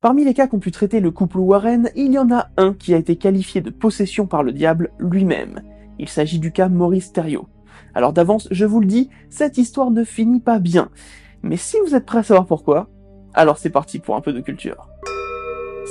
Parmi les cas qu'ont pu traiter le couple Warren, il y en a un qui a été qualifié de possession par le diable lui-même. Il s'agit du cas Maurice Thériault. Alors d'avance, je vous le dis, cette histoire ne finit pas bien. Mais si vous êtes prêt à savoir pourquoi, alors c'est parti pour un peu de culture.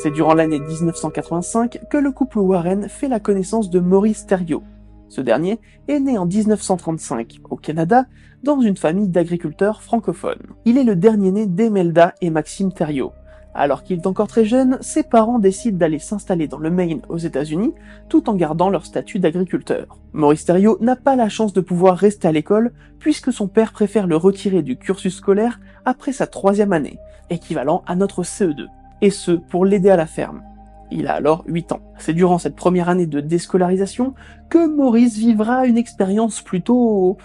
C'est durant l'année 1985 que le couple Warren fait la connaissance de Maurice Thériault. Ce dernier est né en 1935 au Canada dans une famille d'agriculteurs francophones. Il est le dernier né d'Emelda et Maxime Thériault. Alors qu'il est encore très jeune, ses parents décident d'aller s'installer dans le Maine aux États-Unis tout en gardant leur statut d'agriculteur. Maurice Thériault n'a pas la chance de pouvoir rester à l'école puisque son père préfère le retirer du cursus scolaire après sa troisième année, équivalent à notre CE2, et ce pour l'aider à la ferme. Il a alors 8 ans. C'est durant cette première année de déscolarisation que Maurice vivra une expérience plutôt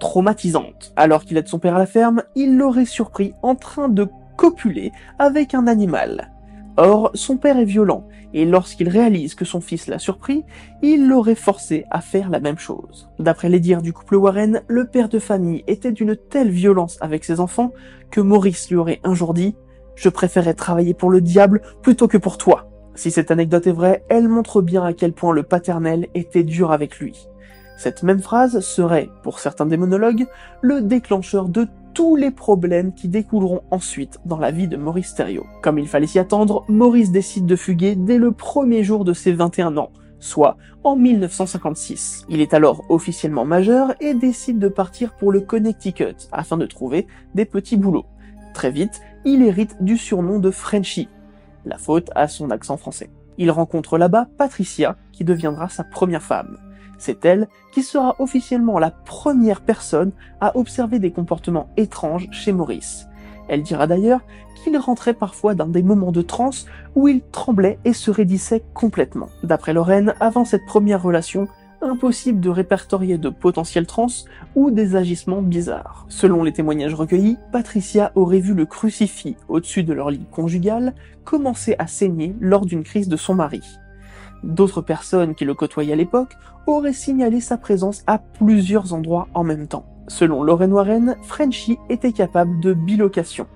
traumatisante. Alors qu'il aide son père à la ferme, il l'aurait surpris en train de copuler avec un animal. Or, son père est violent, et lorsqu'il réalise que son fils l'a surpris, il l'aurait forcé à faire la même chose. D'après les dires du couple Warren, le père de famille était d'une telle violence avec ses enfants que Maurice lui aurait un jour dit « Je préférais travailler pour le diable plutôt que pour toi ». Si cette anecdote est vraie, elle montre bien à quel point le paternel était dur avec lui. Cette même phrase serait, pour certains démonologues, le déclencheur de tous les problèmes qui découleront ensuite dans la vie de Maurice Thériault. Comme il fallait s'y attendre, Maurice décide de fuguer dès le premier jour de ses 21 ans, soit en 1956. Il est alors officiellement majeur et décide de partir pour le Connecticut afin de trouver des petits boulots. Très vite, il hérite du surnom de Frenchy, la faute à son accent français. Il rencontre là-bas Patricia, qui deviendra sa première femme. C'est elle qui sera officiellement la première personne à observer des comportements étranges chez Maurice. Elle dira d'ailleurs qu'il rentrait parfois dans des moments de transe où il tremblait et se raidissait complètement. D'après Lorraine, avant cette première relation, impossible de répertorier de potentiels trans ou des agissements bizarres. Selon les témoignages recueillis, Patricia aurait vu le crucifix au-dessus de leur lit conjugal commencer à saigner lors d'une crise de son mari. D'autres personnes qui le côtoyaient à l'époque auraient signalé sa présence à plusieurs endroits en même temps. Selon Lorraine Warren, Frenchy était capable de bilocation.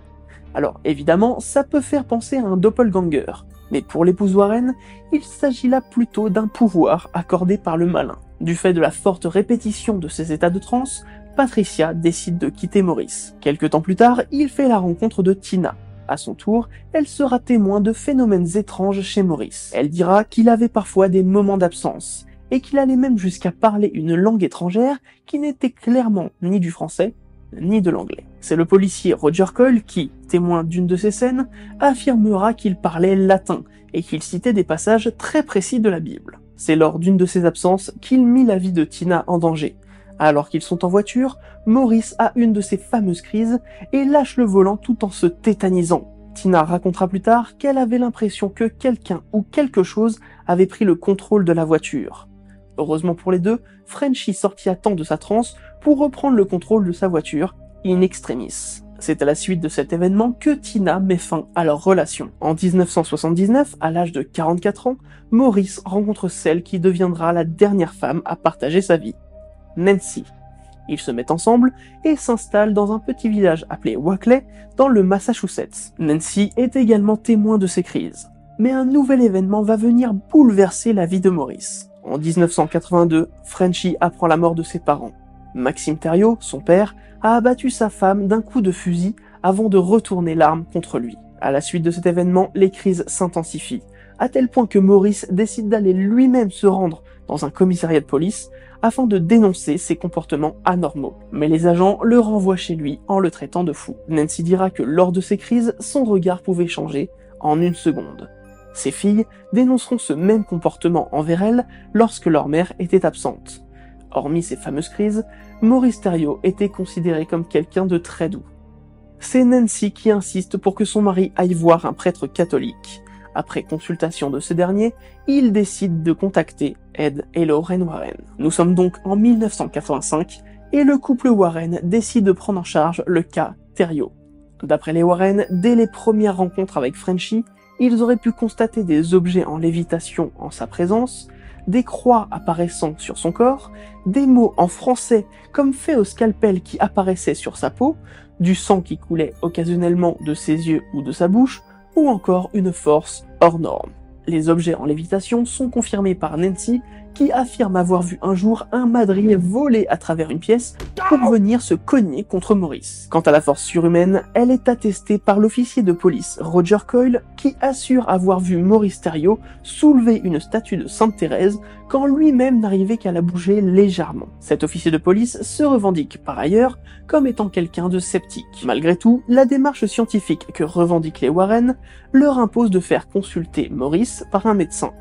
Alors évidemment, ça peut faire penser à un doppelganger, mais pour l'épouse Warren, il s'agit là plutôt d'un pouvoir accordé par le malin. Du fait de la forte répétition de ses états de transe, Patricia décide de quitter Maurice. Quelque temps plus tard, il fait la rencontre de Tina. À son tour, elle sera témoin de phénomènes étranges chez Maurice. Elle dira qu'il avait parfois des moments d'absence, et qu'il allait même jusqu'à parler une langue étrangère qui n'était clairement ni du français, ni de l'anglais. C'est le policier Roger Cole qui, témoin d'une de ces scènes, affirmera qu'il parlait latin et qu'il citait des passages très précis de la Bible. C'est lors d'une de ses absences qu'il mit la vie de Tina en danger. Alors qu'ils sont en voiture, Maurice a une de ses fameuses crises et lâche le volant tout en se tétanisant. Tina racontera plus tard qu'elle avait l'impression que quelqu'un ou quelque chose avait pris le contrôle de la voiture. Heureusement pour les deux, Frenchy sortit à temps de sa transe pour reprendre le contrôle de sa voiture, in extremis. C'est à la suite de cet événement que Tina met fin à leur relation. En 1979, à l'âge de 44 ans, Maurice rencontre celle qui deviendra la dernière femme à partager sa vie, Nancy. Ils se mettent ensemble et s'installent dans un petit village appelé Wackley dans le Massachusetts. Nancy est également témoin de ces crises. Mais un nouvel événement va venir bouleverser la vie de Maurice. En 1982, Frenchy apprend la mort de ses parents. Maxime Thériault, son père, a abattu sa femme d'un coup de fusil avant de retourner l'arme contre lui. À la suite de cet événement, les crises s'intensifient, à tel point que Maurice décide d'aller lui-même se rendre dans un commissariat de police afin de dénoncer ses comportements anormaux. Mais les agents le renvoient chez lui en le traitant de fou. Nancy dira que lors de ces crises, son regard pouvait changer en une seconde. Ses filles dénonceront ce même comportement envers elle lorsque leur mère était absente. Hormis ces fameuses crises, Maurice Thériault était considéré comme quelqu'un de très doux. C'est Nancy qui insiste pour que son mari aille voir un prêtre catholique. Après consultation de ce dernier, il décide de contacter Ed et Lorraine Warren. Nous sommes donc en 1985 et le couple Warren décide de prendre en charge le cas Thériault. D'après les Warren, dès les premières rencontres avec Frenchy, ils auraient pu constater des objets en lévitation en sa présence, des croix apparaissant sur son corps, des mots en français comme fait au scalpel qui apparaissaient sur sa peau, du sang qui coulait occasionnellement de ses yeux ou de sa bouche, ou encore une force hors norme. Les objets en lévitation sont confirmés par Nancy qui affirme avoir vu un jour un madrier voler à travers une pièce pour venir se cogner contre Maurice. Quant à la force surhumaine, elle est attestée par l'officier de police Roger Coyle qui assure avoir vu Maurice Thériault soulever une statue de Sainte Thérèse quand lui-même n'arrivait qu'à la bouger légèrement. Cet officier de police se revendique par ailleurs comme étant quelqu'un de sceptique. Malgré tout, la démarche scientifique que revendiquent les Warren leur impose de faire consulter Maurice par un médecin.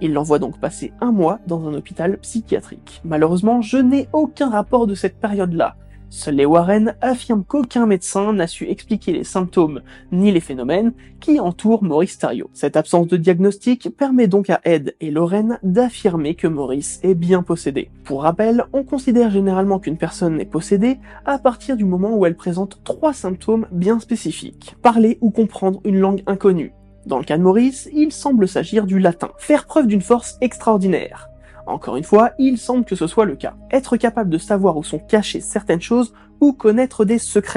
Il l'envoie donc passer un mois dans un hôpital psychiatrique. Malheureusement, je n'ai aucun rapport de cette période-là. Seuls les Warren affirment qu'aucun médecin n'a su expliquer les symptômes ni les phénomènes qui entourent Maurice Thériault. Cette absence de diagnostic permet donc à Ed et Lorraine d'affirmer que Maurice est bien possédé. Pour rappel, on considère généralement qu'une personne est possédée à partir du moment où elle présente trois symptômes bien spécifiques. Parler ou comprendre une langue inconnue, dans le cas de Maurice, il semble s'agir du latin. Faire preuve d'une force extraordinaire. Encore une fois, il semble que ce soit le cas. Être capable de savoir où sont cachées certaines choses ou connaître des secrets.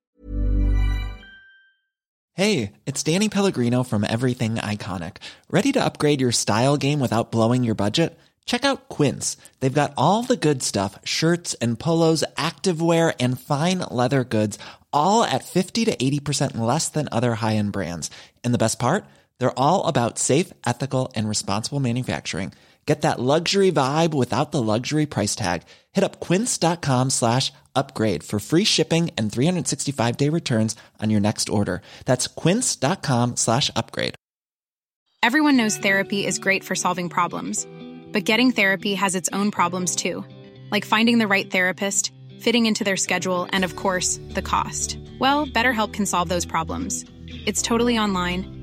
Hey, it's Danny Pellegrino from Everything Iconic. Ready to upgrade your style game without blowing your budget? Check out Quince. They've got all the good stuff, shirts and polos, activewear and fine leather goods, all at 50 to 80% less than other high-end brands. And the best part? They're all about safe, ethical, and responsible manufacturing. Get that luxury vibe without the luxury price tag. Hit up quince.com slash upgrade for free shipping and 365 day returns on your next order. That's quince.com slash upgrade. Everyone knows therapy is great for solving problems, but getting therapy has its own problems too, like finding the right therapist, fitting into their schedule, and of course, the cost. Well, BetterHelp can solve those problems. It's totally online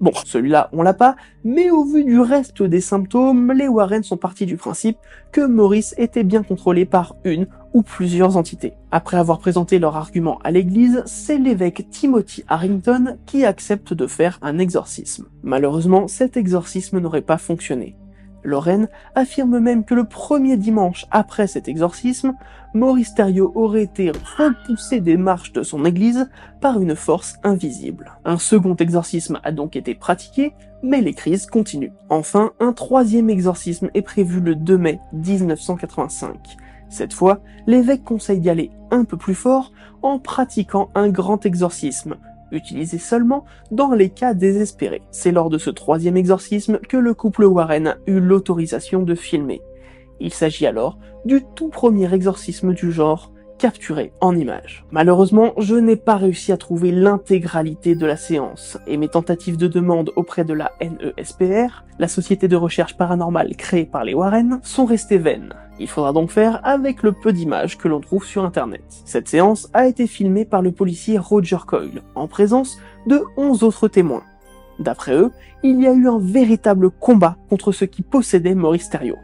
Bon, celui-là, on l'a pas, mais au vu du reste des symptômes, les Warren sont partis du principe que Maurice était bien contrôlé par une ou plusieurs entités. Après avoir présenté leur argument à l'église, c'est l'évêque Timothy Harrington qui accepte de faire un exorcisme. Malheureusement, cet exorcisme n'aurait pas fonctionné. Lorraine affirme même que le premier dimanche après cet exorcisme, Maurice Thériault aurait été repoussé des marches de son église par une force invisible. Un second exorcisme a donc été pratiqué, mais les crises continuent. Enfin, un troisième exorcisme est prévu le 2 mai 1985. Cette fois, l'évêque conseille d'y aller un peu plus fort en pratiquant un grand exorcisme, utilisé seulement dans les cas désespérés. C'est lors de ce troisième exorcisme que le couple Warren eut l'autorisation de filmer. Il s'agit alors du tout premier exorcisme du genre capturé en images. Malheureusement, je n'ai pas réussi à trouver l'intégralité de la séance, et mes tentatives de demande auprès de la NESPR, la société de recherche paranormale créée par les Warren, sont restées vaines. Il faudra donc faire avec le peu d'images que l'on trouve sur internet. Cette séance a été filmée par le policier Roger Coyle, en présence de 11 autres témoins. D'après eux, il y a eu un véritable combat contre ceux qui possédaient Maurice Thériault.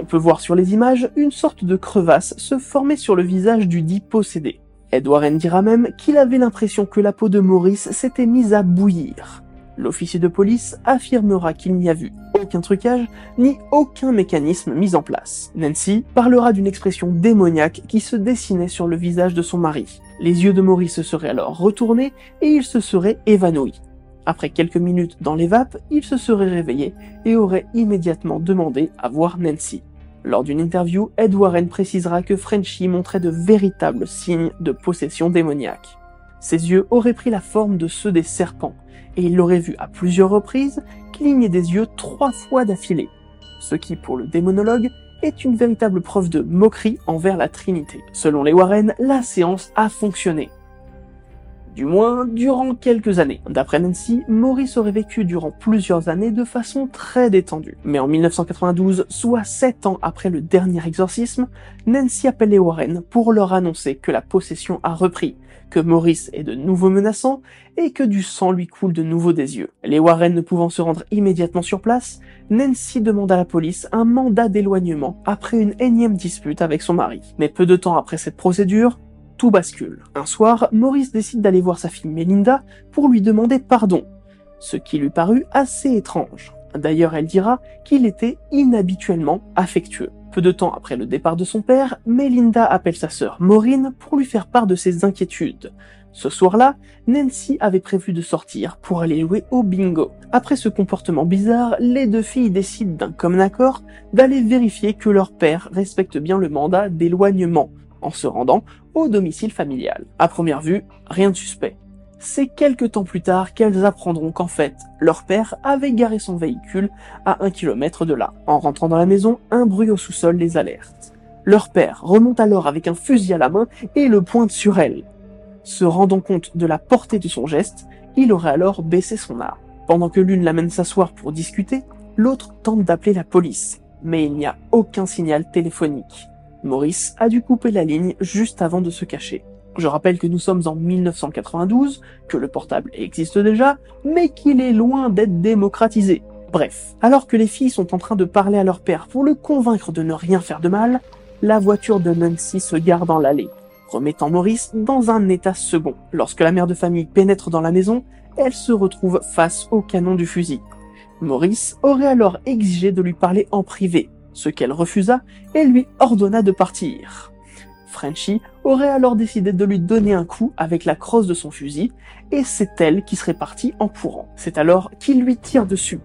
On peut voir sur les images une sorte de crevasse se former sur le visage du dit possédé. Ed Warren dira même qu'il avait l'impression que la peau de Maurice s'était mise à bouillir. L'officier de police affirmera qu'il n'y a vu aucun trucage ni aucun mécanisme mis en place. Nancy parlera d'une expression démoniaque qui se dessinait sur le visage de son mari. Les yeux de Maurice se seraient alors retournés et il se serait évanoui. Après quelques minutes dans les vapes, il se serait réveillé et aurait immédiatement demandé à voir Nancy. Lors d'une interview, Ed Warren précisera que Frenchy montrait de véritables signes de possession démoniaque. Ses yeux auraient pris la forme de ceux des serpents, et il l'aurait vu à plusieurs reprises cligner des yeux trois fois d'affilée, ce qui, pour le démonologue, est une véritable preuve de moquerie envers la Trinité. Selon les Warren, la séance a fonctionné du moins durant quelques années. D'après Nancy, Maurice aurait vécu durant plusieurs années de façon très détendue. Mais en 1992, soit 7 ans après le dernier exorcisme, Nancy appelle les Warren pour leur annoncer que la possession a repris, que Maurice est de nouveau menaçant et que du sang lui coule de nouveau des yeux. Les Warren ne pouvant se rendre immédiatement sur place, Nancy demande à la police un mandat d'éloignement après une énième dispute avec son mari. Mais peu de temps après cette procédure, tout bascule. Un soir, Maurice décide d'aller voir sa fille Melinda pour lui demander pardon, ce qui lui parut assez étrange. D'ailleurs, elle dira qu'il était inhabituellement affectueux. Peu de temps après le départ de son père, Melinda appelle sa sœur Maureen pour lui faire part de ses inquiétudes. Ce soir-là, Nancy avait prévu de sortir pour aller jouer au bingo. Après ce comportement bizarre, les deux filles décident d'un commun accord d'aller vérifier que leur père respecte bien le mandat d'éloignement en se rendant au domicile familial. À première vue, rien de suspect. C'est quelques temps plus tard qu'elles apprendront qu'en fait, leur père avait garé son véhicule à un kilomètre de là. En rentrant dans la maison, un bruit au sous-sol les alerte. Leur père remonte alors avec un fusil à la main et le pointe sur elle. Se rendant compte de la portée de son geste, il aurait alors baissé son arme. Pendant que l'une l'amène s'asseoir pour discuter, l'autre tente d'appeler la police, mais il n'y a aucun signal téléphonique. Maurice a dû couper la ligne juste avant de se cacher. Je rappelle que nous sommes en 1992, que le portable existe déjà, mais qu'il est loin d'être démocratisé. Bref, alors que les filles sont en train de parler à leur père pour le convaincre de ne rien faire de mal, la voiture de Nancy se gare dans l'allée, remettant Maurice dans un état second. Lorsque la mère de famille pénètre dans la maison, elle se retrouve face au canon du fusil. Maurice aurait alors exigé de lui parler en privé, ce qu'elle refusa et lui ordonna de partir. Frenchy aurait alors décidé de lui donner un coup avec la crosse de son fusil, et c'est elle qui serait partie en courant. C'est alors qu'il lui tire dessus,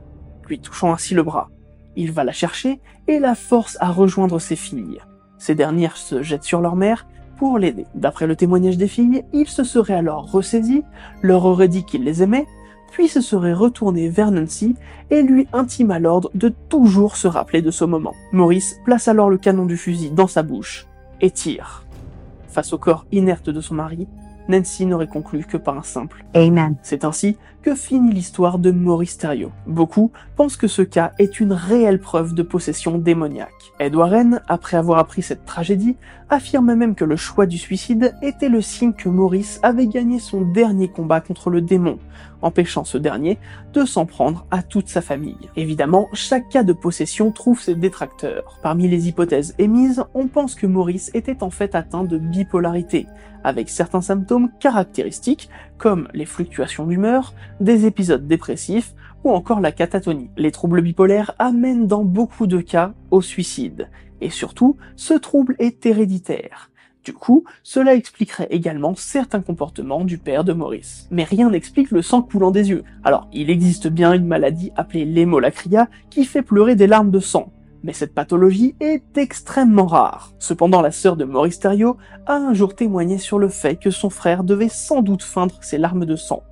lui touchant ainsi le bras. Il va la chercher et la force à rejoindre ses filles. Ces dernières se jettent sur leur mère pour l'aider. D'après le témoignage des filles, il se serait alors ressaisi, leur aurait dit qu'il les aimait, puis se serait retourné vers Nancy et lui intima l'ordre de toujours se rappeler de ce moment. Maurice place alors le canon du fusil dans sa bouche et tire. Face au corps inerte de son mari, Nancy n'aurait conclu que par un simple Amen. C'est ainsi que finit l'histoire de Maurice Thériault. Beaucoup pensent que ce cas est une réelle preuve de possession démoniaque. Ed Warren, après avoir appris cette tragédie, affirme même que le choix du suicide était le signe que Maurice avait gagné son dernier combat contre le démon, empêchant ce dernier de s'en prendre à toute sa famille. Évidemment, chaque cas de possession trouve ses détracteurs. Parmi les hypothèses émises, on pense que Maurice était en fait atteint de bipolarité, avec certains symptômes caractéristiques comme les fluctuations d'humeur, des épisodes dépressifs ou encore la catatonie. Les troubles bipolaires amènent dans beaucoup de cas au suicide, et surtout, ce trouble est héréditaire. Du coup, cela expliquerait également certains comportements du père de Maurice. Mais rien n'explique le sang coulant des yeux. Alors, il existe bien une maladie appelée l'hémolacria qui fait pleurer des larmes de sang, mais cette pathologie est extrêmement rare. Cependant, la sœur de Maurice Thériault a un jour témoigné sur le fait que son frère devait sans doute feindre ses larmes de sang.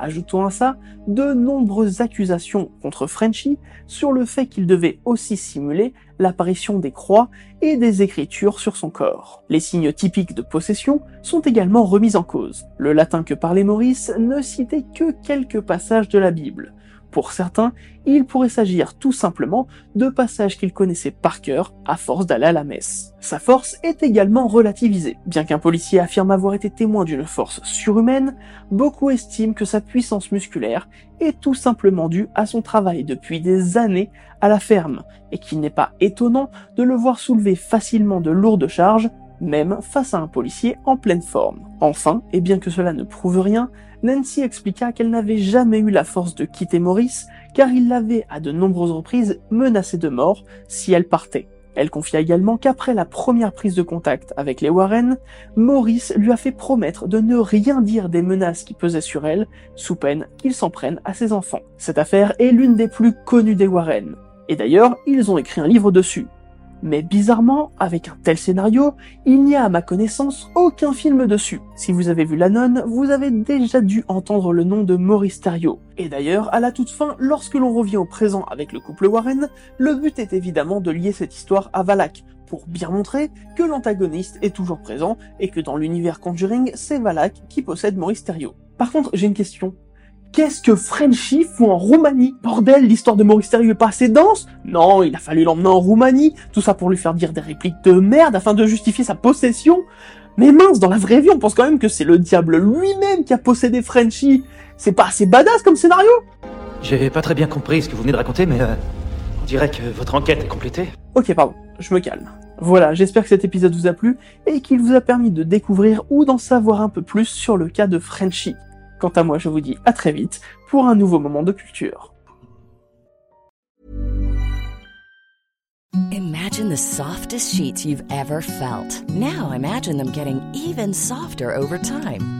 Ajoutons à ça de nombreuses accusations contre Frenchy sur le fait qu'il devait aussi simuler l'apparition des croix et des écritures sur son corps. Les signes typiques de possession sont également remis en cause. Le latin que parlait Maurice ne citait que quelques passages de la Bible, pour certains, il pourrait s'agir tout simplement de passages qu'il connaissait par cœur à force d'aller à la messe. Sa force est également relativisée. Bien qu'un policier affirme avoir été témoin d'une force surhumaine, beaucoup estiment que sa puissance musculaire est tout simplement due à son travail depuis des années à la ferme, et qu'il n'est pas étonnant de le voir soulever facilement de lourdes charges même face à un policier en pleine forme. Enfin, et bien que cela ne prouve rien, Nancy expliqua qu'elle n'avait jamais eu la force de quitter Maurice, car il l'avait à de nombreuses reprises menacé de mort si elle partait. Elle confia également qu'après la première prise de contact avec les Warren, Maurice lui a fait promettre de ne rien dire des menaces qui pesaient sur elle, sous peine qu'il s'en prenne à ses enfants. Cette affaire est l'une des plus connues des Warren. Et d'ailleurs, ils ont écrit un livre dessus, mais bizarrement, avec un tel scénario, il n'y a à ma connaissance aucun film dessus. Si vous avez vu La Nonne, vous avez déjà dû entendre le nom de Maurice Theriot. Et d'ailleurs, à la toute fin, lorsque l'on revient au présent avec le couple Warren, le but est évidemment de lier cette histoire à Valak, pour bien montrer que l'antagoniste est toujours présent et que dans l'univers Conjuring, c'est Valak qui possède Maurice Theriot. Par contre, j'ai une question. Qu'est-ce que Frenchy fout en Roumanie? Bordel, l'histoire de Maurice Thériault est pas assez dense? Non, il a fallu l'emmener en Roumanie, tout ça pour lui faire dire des répliques de merde afin de justifier sa possession. Mais mince, dans la vraie vie, on pense quand même que c'est le diable lui-même qui a possédé Frenchy. C'est pas assez badass comme scénario? J'ai pas très bien compris ce que vous venez de raconter, mais euh, on dirait que votre enquête est complétée. Ok, pardon, je me calme. Voilà, j'espère que cet épisode vous a plu et qu'il vous a permis de découvrir ou d'en savoir un peu plus sur le cas de Frenchy. Quant à moi, je vous dis à très vite pour un nouveau moment de culture. Imagine the softest sheets you've ever felt. Now imagine them getting even softer over time.